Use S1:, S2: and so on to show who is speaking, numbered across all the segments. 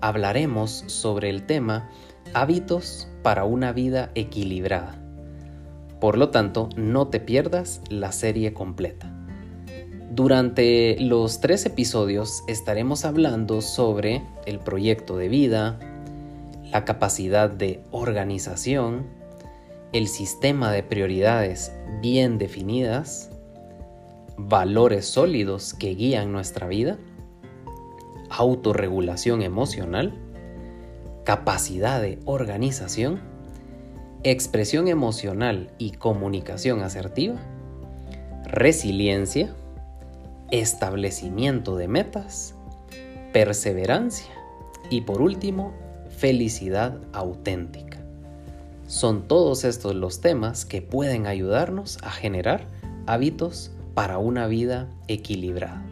S1: hablaremos sobre el tema hábitos para una vida equilibrada. Por lo tanto, no te pierdas la serie completa. Durante los tres episodios estaremos hablando sobre el proyecto de vida, la capacidad de organización, el sistema de prioridades bien definidas, valores sólidos que guían nuestra vida, autorregulación emocional, capacidad de organización, expresión emocional y comunicación asertiva, resiliencia, establecimiento de metas, perseverancia y por último, felicidad auténtica. Son todos estos los temas que pueden ayudarnos a generar hábitos para una vida equilibrada.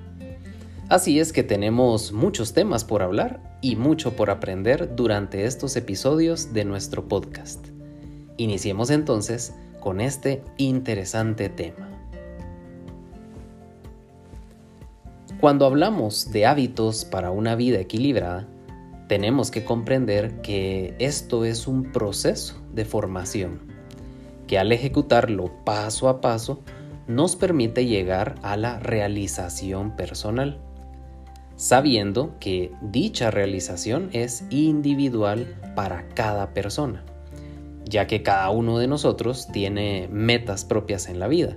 S1: Así es que tenemos muchos temas por hablar y mucho por aprender durante estos episodios de nuestro podcast. Iniciemos entonces con este interesante tema. Cuando hablamos de hábitos para una vida equilibrada, tenemos que comprender que esto es un proceso de formación, que al ejecutarlo paso a paso nos permite llegar a la realización personal sabiendo que dicha realización es individual para cada persona, ya que cada uno de nosotros tiene metas propias en la vida.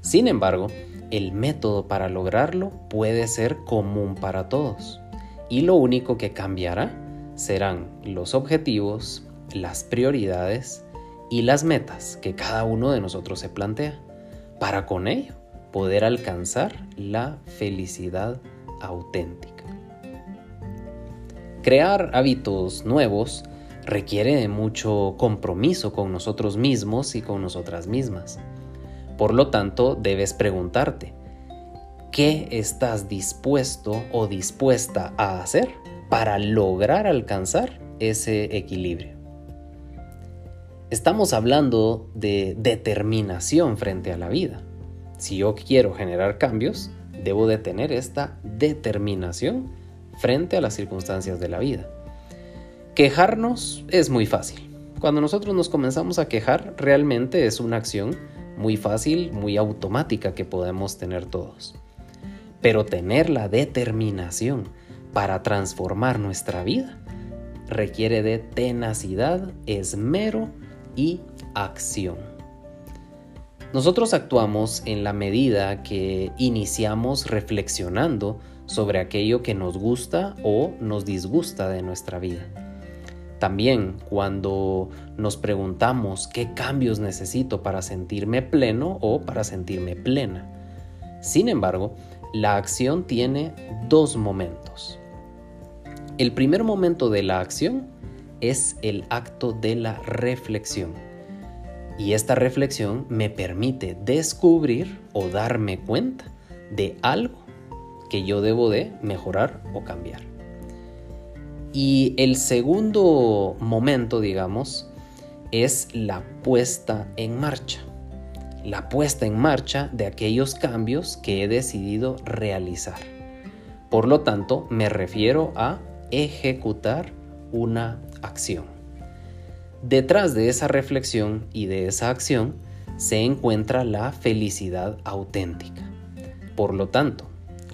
S1: Sin embargo, el método para lograrlo puede ser común para todos, y lo único que cambiará serán los objetivos, las prioridades y las metas que cada uno de nosotros se plantea, para con ello poder alcanzar la felicidad auténtica. Crear hábitos nuevos requiere de mucho compromiso con nosotros mismos y con nosotras mismas. Por lo tanto, debes preguntarte, ¿qué estás dispuesto o dispuesta a hacer para lograr alcanzar ese equilibrio? Estamos hablando de determinación frente a la vida. Si yo quiero generar cambios, debo de tener esta determinación frente a las circunstancias de la vida. Quejarnos es muy fácil. Cuando nosotros nos comenzamos a quejar, realmente es una acción muy fácil, muy automática que podemos tener todos. Pero tener la determinación para transformar nuestra vida requiere de tenacidad, esmero y acción. Nosotros actuamos en la medida que iniciamos reflexionando sobre aquello que nos gusta o nos disgusta de nuestra vida. También cuando nos preguntamos qué cambios necesito para sentirme pleno o para sentirme plena. Sin embargo, la acción tiene dos momentos. El primer momento de la acción es el acto de la reflexión. Y esta reflexión me permite descubrir o darme cuenta de algo que yo debo de mejorar o cambiar. Y el segundo momento, digamos, es la puesta en marcha. La puesta en marcha de aquellos cambios que he decidido realizar. Por lo tanto, me refiero a ejecutar una acción. Detrás de esa reflexión y de esa acción se encuentra la felicidad auténtica. Por lo tanto,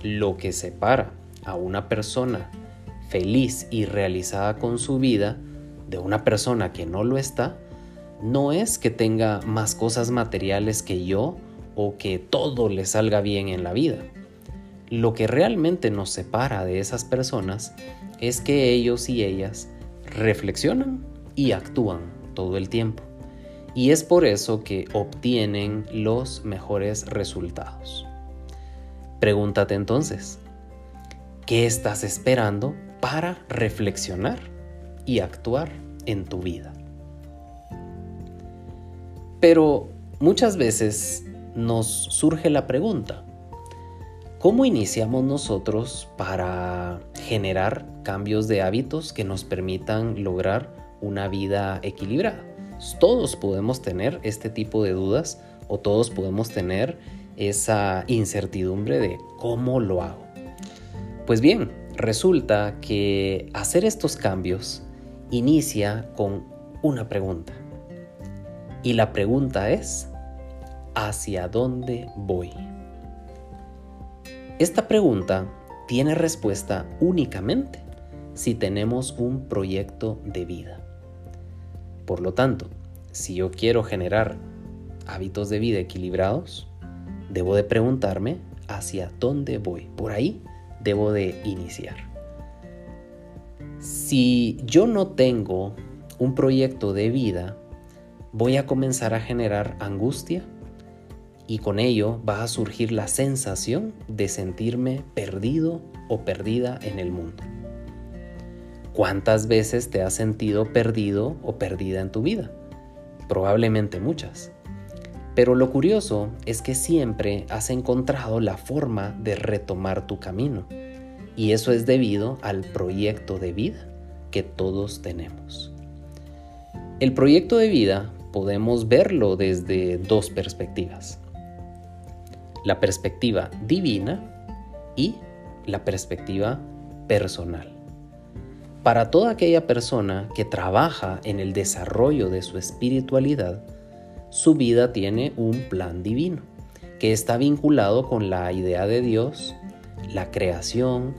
S1: lo que separa a una persona feliz y realizada con su vida de una persona que no lo está, no es que tenga más cosas materiales que yo o que todo le salga bien en la vida. Lo que realmente nos separa de esas personas es que ellos y ellas reflexionan y actúan todo el tiempo. Y es por eso que obtienen los mejores resultados. Pregúntate entonces, ¿qué estás esperando para reflexionar y actuar en tu vida. Pero muchas veces nos surge la pregunta, ¿cómo iniciamos nosotros para generar cambios de hábitos que nos permitan lograr una vida equilibrada? Todos podemos tener este tipo de dudas o todos podemos tener esa incertidumbre de cómo lo hago. Pues bien, resulta que hacer estos cambios inicia con una pregunta. Y la pregunta es, ¿hacia dónde voy? Esta pregunta tiene respuesta únicamente si tenemos un proyecto de vida. Por lo tanto, si yo quiero generar hábitos de vida equilibrados, debo de preguntarme hacia dónde voy. Por ahí debo de iniciar. Si yo no tengo un proyecto de vida, voy a comenzar a generar angustia y con ello va a surgir la sensación de sentirme perdido o perdida en el mundo. ¿Cuántas veces te has sentido perdido o perdida en tu vida? Probablemente muchas. Pero lo curioso es que siempre has encontrado la forma de retomar tu camino. Y eso es debido al proyecto de vida que todos tenemos. El proyecto de vida podemos verlo desde dos perspectivas. La perspectiva divina y la perspectiva personal. Para toda aquella persona que trabaja en el desarrollo de su espiritualidad, su vida tiene un plan divino, que está vinculado con la idea de Dios, la creación,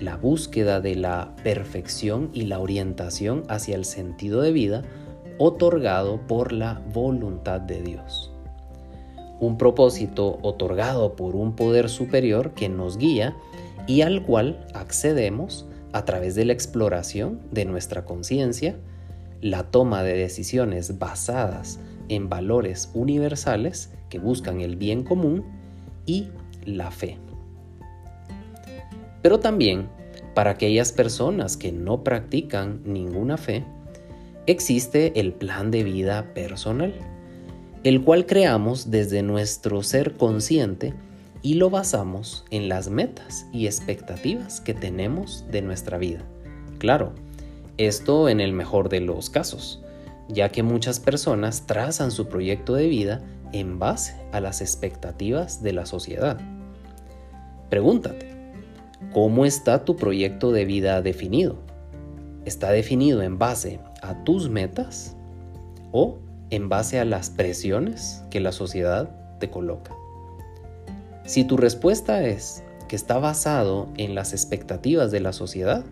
S1: la búsqueda de la perfección y la orientación hacia el sentido de vida otorgado por la voluntad de Dios. Un propósito otorgado por un poder superior que nos guía y al cual accedemos a través de la exploración de nuestra conciencia, la toma de decisiones basadas en valores universales que buscan el bien común y la fe. Pero también para aquellas personas que no practican ninguna fe, existe el plan de vida personal, el cual creamos desde nuestro ser consciente y lo basamos en las metas y expectativas que tenemos de nuestra vida. Claro, esto en el mejor de los casos, ya que muchas personas trazan su proyecto de vida en base a las expectativas de la sociedad. Pregúntate, ¿cómo está tu proyecto de vida definido? ¿Está definido en base a tus metas o en base a las presiones que la sociedad te coloca? Si tu respuesta es que está basado en las expectativas de la sociedad,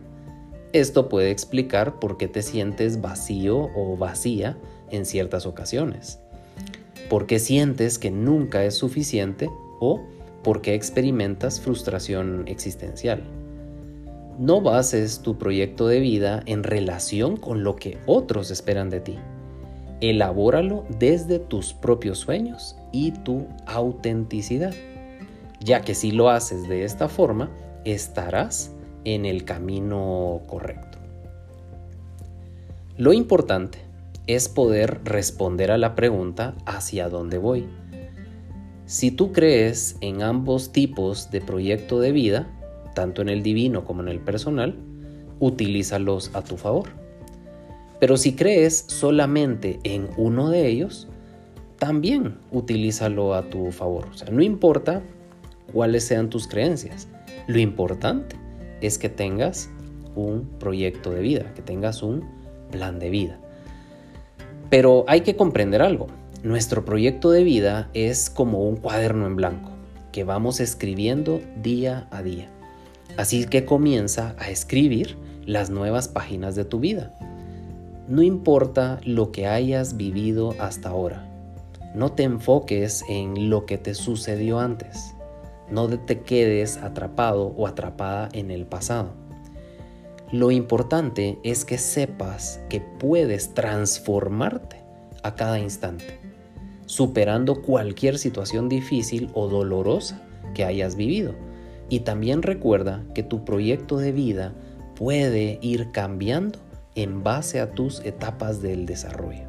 S1: esto puede explicar por qué te sientes vacío o vacía en ciertas ocasiones. ¿Por qué sientes que nunca es suficiente o por qué experimentas frustración existencial? No bases tu proyecto de vida en relación con lo que otros esperan de ti. Elabóralo desde tus propios sueños y tu autenticidad, ya que si lo haces de esta forma, estarás en el camino correcto. Lo importante es poder responder a la pregunta hacia dónde voy. Si tú crees en ambos tipos de proyecto de vida, tanto en el divino como en el personal, utilízalos a tu favor. Pero si crees solamente en uno de ellos, también utilízalo a tu favor. O sea, no importa cuáles sean tus creencias. Lo importante es que tengas un proyecto de vida, que tengas un plan de vida. Pero hay que comprender algo. Nuestro proyecto de vida es como un cuaderno en blanco que vamos escribiendo día a día. Así que comienza a escribir las nuevas páginas de tu vida. No importa lo que hayas vivido hasta ahora. No te enfoques en lo que te sucedió antes. No te quedes atrapado o atrapada en el pasado. Lo importante es que sepas que puedes transformarte a cada instante, superando cualquier situación difícil o dolorosa que hayas vivido. Y también recuerda que tu proyecto de vida puede ir cambiando en base a tus etapas del desarrollo.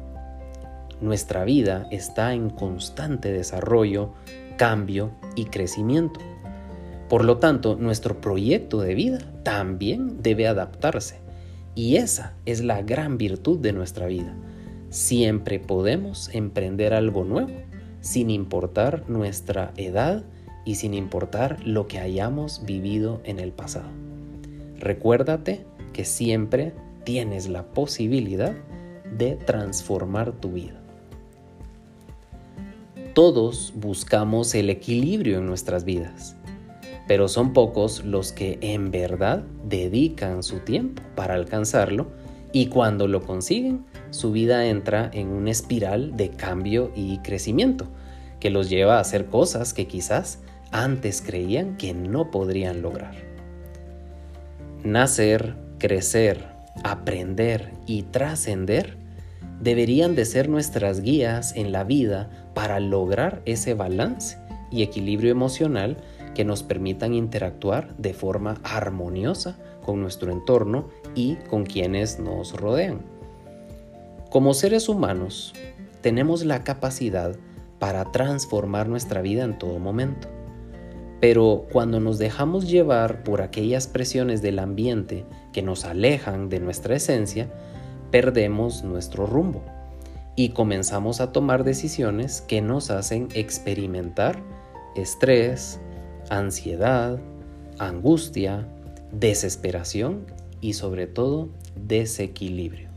S1: Nuestra vida está en constante desarrollo, cambio y crecimiento. Por lo tanto, nuestro proyecto de vida también debe adaptarse. Y esa es la gran virtud de nuestra vida. Siempre podemos emprender algo nuevo, sin importar nuestra edad y sin importar lo que hayamos vivido en el pasado. Recuérdate que siempre tienes la posibilidad de transformar tu vida. Todos buscamos el equilibrio en nuestras vidas, pero son pocos los que en verdad dedican su tiempo para alcanzarlo y cuando lo consiguen, su vida entra en una espiral de cambio y crecimiento que los lleva a hacer cosas que quizás antes creían que no podrían lograr. Nacer, crecer, aprender y trascender deberían de ser nuestras guías en la vida para lograr ese balance y equilibrio emocional que nos permitan interactuar de forma armoniosa con nuestro entorno y con quienes nos rodean. Como seres humanos, tenemos la capacidad para transformar nuestra vida en todo momento. Pero cuando nos dejamos llevar por aquellas presiones del ambiente que nos alejan de nuestra esencia, perdemos nuestro rumbo y comenzamos a tomar decisiones que nos hacen experimentar estrés, ansiedad, angustia, desesperación y sobre todo desequilibrio.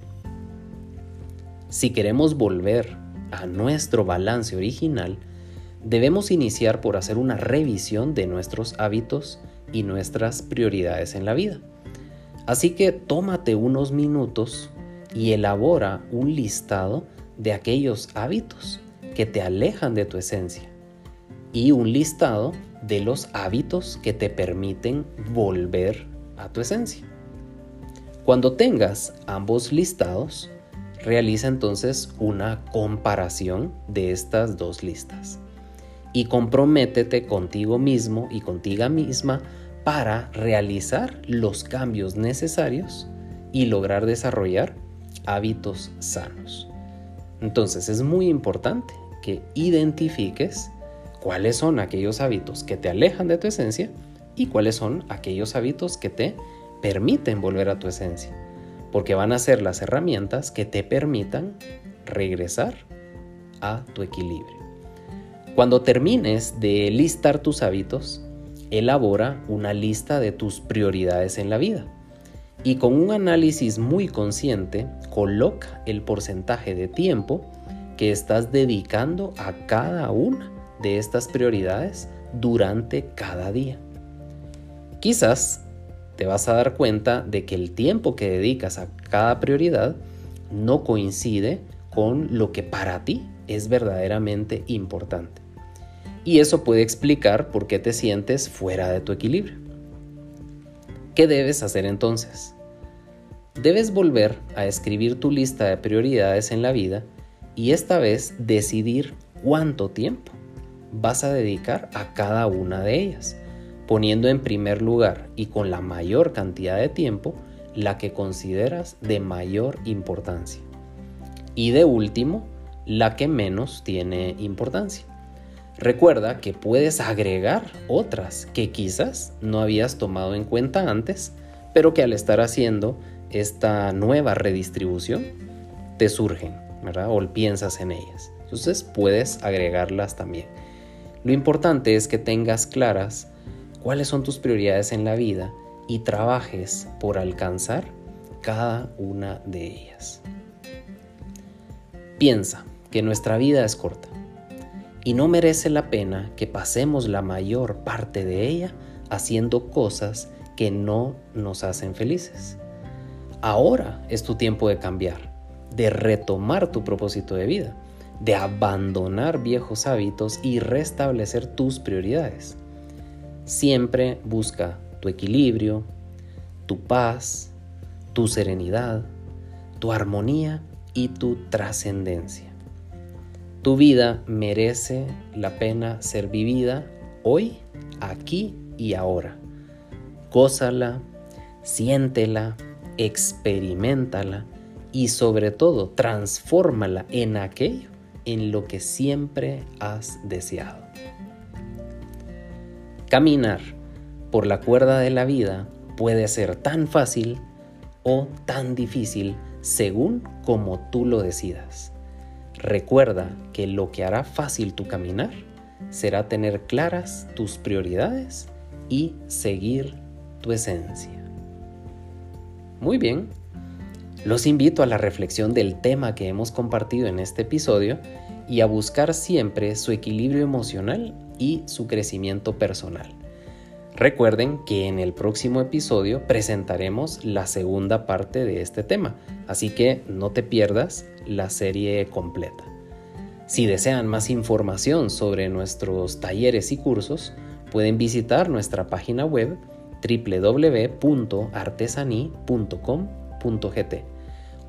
S1: Si queremos volver a nuestro balance original, debemos iniciar por hacer una revisión de nuestros hábitos y nuestras prioridades en la vida. Así que tómate unos minutos y elabora un listado de aquellos hábitos que te alejan de tu esencia y un listado de los hábitos que te permiten volver a tu esencia. Cuando tengas ambos listados, realiza entonces una comparación de estas dos listas y comprométete contigo mismo y contigo misma para realizar los cambios necesarios y lograr desarrollar hábitos sanos. Entonces es muy importante que identifiques cuáles son aquellos hábitos que te alejan de tu esencia y cuáles son aquellos hábitos que te permiten volver a tu esencia, porque van a ser las herramientas que te permitan regresar a tu equilibrio. Cuando termines de listar tus hábitos, elabora una lista de tus prioridades en la vida y con un análisis muy consciente coloca el porcentaje de tiempo que estás dedicando a cada una de estas prioridades durante cada día. Quizás te vas a dar cuenta de que el tiempo que dedicas a cada prioridad no coincide con lo que para ti es verdaderamente importante y eso puede explicar por qué te sientes fuera de tu equilibrio. ¿Qué debes hacer entonces? Debes volver a escribir tu lista de prioridades en la vida y esta vez decidir cuánto tiempo vas a dedicar a cada una de ellas, poniendo en primer lugar y con la mayor cantidad de tiempo la que consideras de mayor importancia. Y de último, la que menos tiene importancia. Recuerda que puedes agregar otras que quizás no habías tomado en cuenta antes, pero que al estar haciendo esta nueva redistribución te surgen, ¿verdad? O piensas en ellas. Entonces puedes agregarlas también. Lo importante es que tengas claras cuáles son tus prioridades en la vida y trabajes por alcanzar cada una de ellas. Piensa que nuestra vida es corta y no merece la pena que pasemos la mayor parte de ella haciendo cosas que no nos hacen felices. Ahora es tu tiempo de cambiar, de retomar tu propósito de vida, de abandonar viejos hábitos y restablecer tus prioridades. Siempre busca tu equilibrio, tu paz, tu serenidad, tu armonía y tu trascendencia. Tu vida merece la pena ser vivida hoy, aquí y ahora. Gózala, siéntela, experimentala y sobre todo transfórmala en aquello en lo que siempre has deseado. Caminar por la cuerda de la vida puede ser tan fácil o tan difícil según como tú lo decidas. Recuerda que lo que hará fácil tu caminar será tener claras tus prioridades y seguir tu esencia. Muy bien, los invito a la reflexión del tema que hemos compartido en este episodio y a buscar siempre su equilibrio emocional y su crecimiento personal. Recuerden que en el próximo episodio presentaremos la segunda parte de este tema, así que no te pierdas la serie completa. Si desean más información sobre nuestros talleres y cursos, pueden visitar nuestra página web www.artesani.com.gt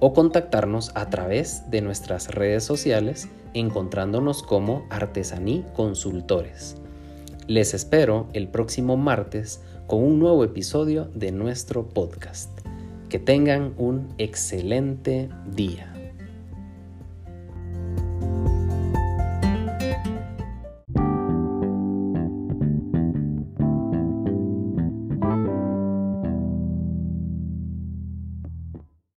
S1: o contactarnos a través de nuestras redes sociales encontrándonos como Artesaní Consultores. Les espero el próximo martes con un nuevo episodio de nuestro podcast. Que tengan un excelente día.